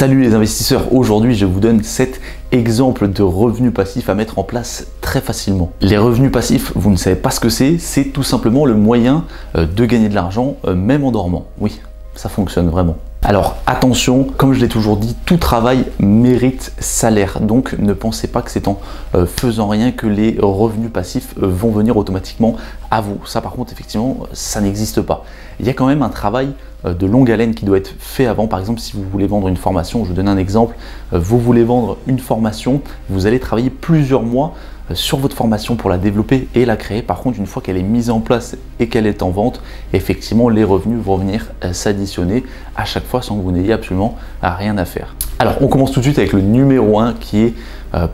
Salut les investisseurs, aujourd'hui je vous donne 7 exemples de revenus passifs à mettre en place très facilement. Les revenus passifs, vous ne savez pas ce que c'est, c'est tout simplement le moyen euh, de gagner de l'argent euh, même en dormant. Oui, ça fonctionne vraiment. Alors attention, comme je l'ai toujours dit, tout travail mérite salaire. Donc ne pensez pas que c'est en euh, faisant rien que les revenus passifs euh, vont venir automatiquement à vous. Ça par contre, effectivement, ça n'existe pas. Il y a quand même un travail euh, de longue haleine qui doit être fait avant. Par exemple, si vous voulez vendre une formation, je vous donne un exemple, vous voulez vendre une formation, vous allez travailler plusieurs mois sur votre formation pour la développer et la créer. Par contre, une fois qu'elle est mise en place et qu'elle est en vente, effectivement, les revenus vont venir euh, s'additionner à chaque fois sans que vous n'ayez absolument rien à faire. Alors, on commence tout de suite avec le numéro 1 qui est euh,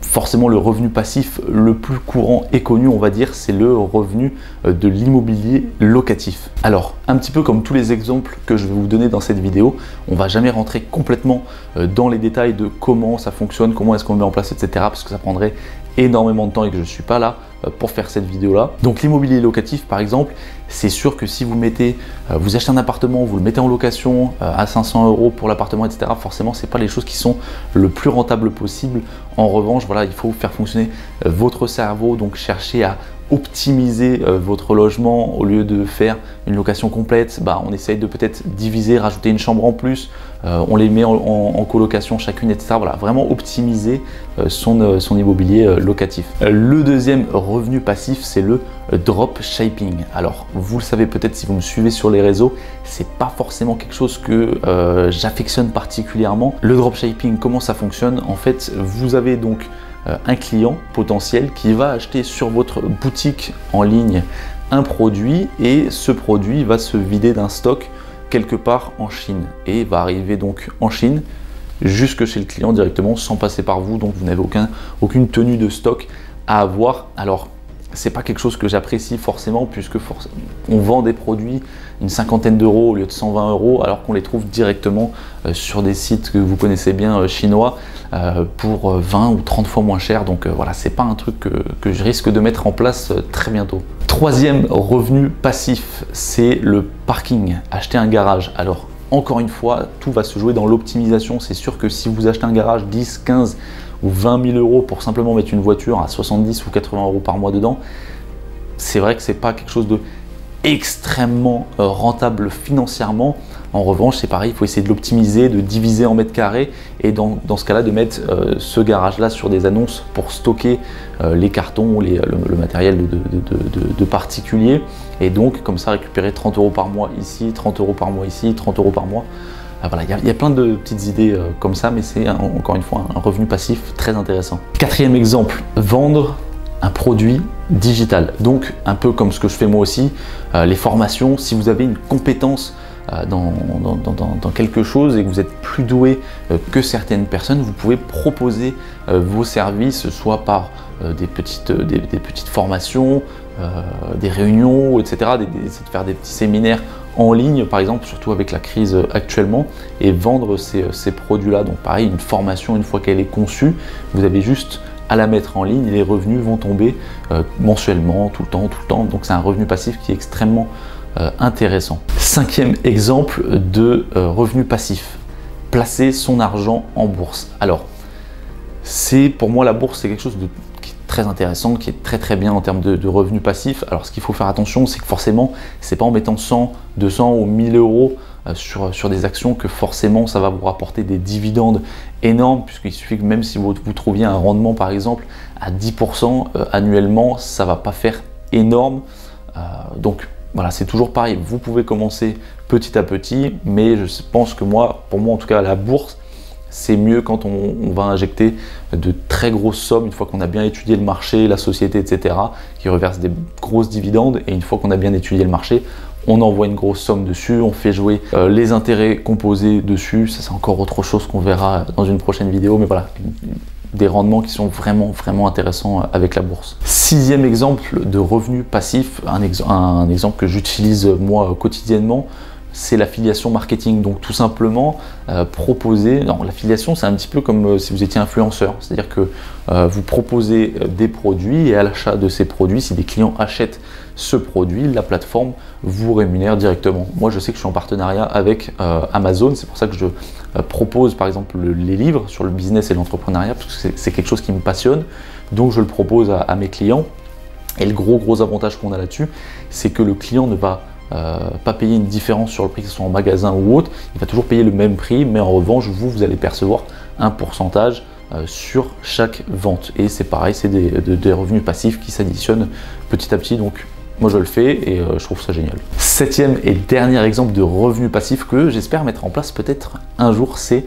forcément le revenu passif le plus courant et connu, on va dire, c'est le revenu euh, de l'immobilier locatif. Alors, un petit peu comme tous les exemples que je vais vous donner dans cette vidéo, on va jamais rentrer complètement dans les détails de comment ça fonctionne, comment est-ce qu'on le met en place, etc. parce que ça prendrait énormément de temps et que je ne suis pas là euh, pour faire cette vidéo là. Donc l'immobilier locatif par exemple, c'est sûr que si vous mettez, euh, vous achetez un appartement, vous le mettez en location euh, à 500 euros pour l'appartement, etc. Forcément, c'est pas les choses qui sont le plus rentable possible. En revanche, voilà, il faut faire fonctionner votre cerveau, donc chercher à optimiser votre logement au lieu de faire une location complète, bah, on essaye de peut-être diviser, rajouter une chambre en plus, on les met en, colocation chacune, etc. Voilà, vraiment optimiser son, son immobilier locatif. Le deuxième revenu passif, c'est le drop shipping. Alors, vous le savez peut-être si vous me suivez sur les réseaux, c'est pas forcément quelque chose que euh, j'affectionne particulièrement. Le dropshipping, comment ça fonctionne? En fait, vous avez donc euh, un client potentiel qui va acheter sur votre boutique en ligne un produit et ce produit va se vider d'un stock quelque part en Chine et va arriver donc en Chine jusque chez le client directement sans passer par vous donc vous n'avez aucun, aucune tenue de stock à avoir. Alors, c'est pas quelque chose que j'apprécie forcément puisque on vend des produits une cinquantaine d'euros au lieu de 120 euros alors qu'on les trouve directement euh, sur des sites que vous connaissez bien euh, chinois euh, pour 20 ou 30 fois moins cher. Donc voilà c'est pas un truc que, que, je risque de mettre en place très bientôt. Troisième revenu passif c'est le parking. Acheter un garage. Alors encore une fois tout va se jouer dans l'optimisation. C'est sûr que si vous achetez un garage 10 15 ou 20 000 euros pour simplement mettre une voiture à 70 ou 80 euros par mois dedans, c'est vrai que c'est pas quelque chose de extrêmement euh, rentable financièrement. En revanche, c'est pareil, il faut essayer de l'optimiser, de diviser en mètres carrés et dans, ce cas-là, de mettre euh, ce garage-là sur des annonces pour stocker euh, les cartons ou le, matériel de, particuliers et donc comme ça récupérer 30 euros par mois ici, 30 euros par mois ici, 30 euros par mois. Ah, il y, a plein de petites idées euh, comme ça, mais c'est encore une fois un revenu passif très intéressant. Quatrième exemple, vendre un produit digital. Donc un peu comme ce que je fais moi aussi, euh, les formations, si vous avez une compétence euh, dans, quelque chose et que vous êtes plus doué que certaines personnes, vous pouvez proposer vos services soit par des, petites, formations, des réunions, etc., faire des petits séminaires en ligne, par exemple, surtout avec la crise actuellement, et vendre ces, produits-là. Donc pareil, une formation, une fois qu'elle est conçue, vous avez juste à la mettre en ligne et les revenus vont tomber euh, mensuellement, tout le temps, tout le temps. Donc c'est un revenu passif qui est extrêmement euh, intéressant. Cinquième exemple de euh, revenu passif, placer son argent en bourse. Alors, c'est pour moi la bourse, c'est quelque chose de très intéressant, qui est très très bien en termes de, revenus passifs. Alors ce qu'il faut faire attention, c'est que forcément, c'est pas en mettant 100, 200 ou 1000 euros euh, sur, sur des actions que forcément ça va vous rapporter des dividendes énormes, puisqu'il suffit que même si vous, vous trouviez un rendement par exemple à 10% euh, annuellement, ça va pas faire énorme. Euh, donc voilà, c'est toujours pareil. Vous pouvez commencer petit à petit, mais je pense que moi, pour moi en tout cas, la bourse, c'est mieux quand on, va injecter de très grosses sommes, une fois qu'on a bien étudié le marché, la société, etc., qui reverse des grosses dividendes, et une fois qu'on a bien étudié le marché, on envoie une grosse somme dessus, on fait jouer euh, les intérêts composés dessus, ça c'est encore autre chose qu'on verra dans une prochaine vidéo, mais voilà, des rendements qui sont vraiment vraiment intéressants avec la bourse. Sixième exemple de revenu passif, un, un exemple que j'utilise moi quotidiennement, c'est l'affiliation marketing. Donc tout simplement euh, proposer, non l'affiliation c'est un petit peu comme euh, si vous étiez influenceur, c'est-à-dire que euh, vous proposez des produits et à l'achat de ces produits, si des clients achètent ce produit, la plateforme vous rémunère directement. Moi je sais que je suis en partenariat avec Amazon, c'est pour ça que je propose par exemple les livres sur le business et l'entrepreneuriat, parce que c'est quelque chose qui me passionne, donc je le propose à, mes clients. Et le gros gros avantage qu'on a là-dessus, c'est que le client ne va euh, pas payer une différence sur le prix, que ce soit en magasin ou autre, il va toujours payer le même prix, mais en revanche, vous, vous allez percevoir un pourcentage euh, sur chaque vente. Et c'est pareil, c'est des, revenus passifs qui s'additionnent petit à petit. Donc moi je le fais et euh, je trouve ça génial. Septième et dernier exemple de revenu passif que j'espère mettre en place peut-être un jour, c'est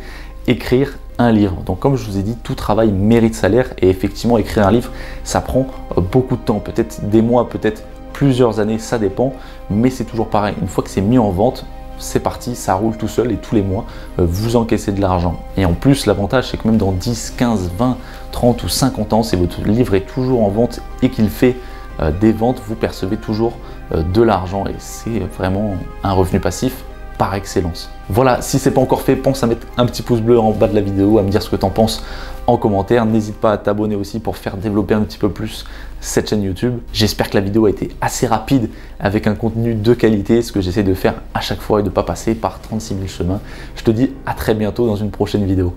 écrire un livre. Donc comme je vous ai dit, tout travail mérite salaire et effectivement écrire un livre, ça prend beaucoup de temps, peut-être des mois, peut-être plusieurs années, ça dépend, mais c'est toujours pareil. Une fois que c'est mis en vente, c'est parti, ça roule tout seul et tous les mois, euh, vous encaissez de l'argent. Et en plus, l'avantage, c'est que même dans 10, 15, 20, 30 ou 50 ans, si votre livre est toujours en vente et qu'il fait euh, des ventes, vous percevez toujours euh, de l'argent et c'est vraiment un revenu passif par excellence. Voilà, si c'est pas encore fait, pense à mettre un petit pouce bleu en bas de la vidéo, à me dire ce que tu en penses en commentaire. N'hésite pas à t'abonner aussi pour faire développer un petit peu plus cette chaîne YouTube. J'espère que la vidéo a été assez rapide avec un contenu de qualité, ce que j'essaie de faire à chaque fois et de ne pas passer par 36 000 chemins. Je te dis à très bientôt dans une prochaine vidéo.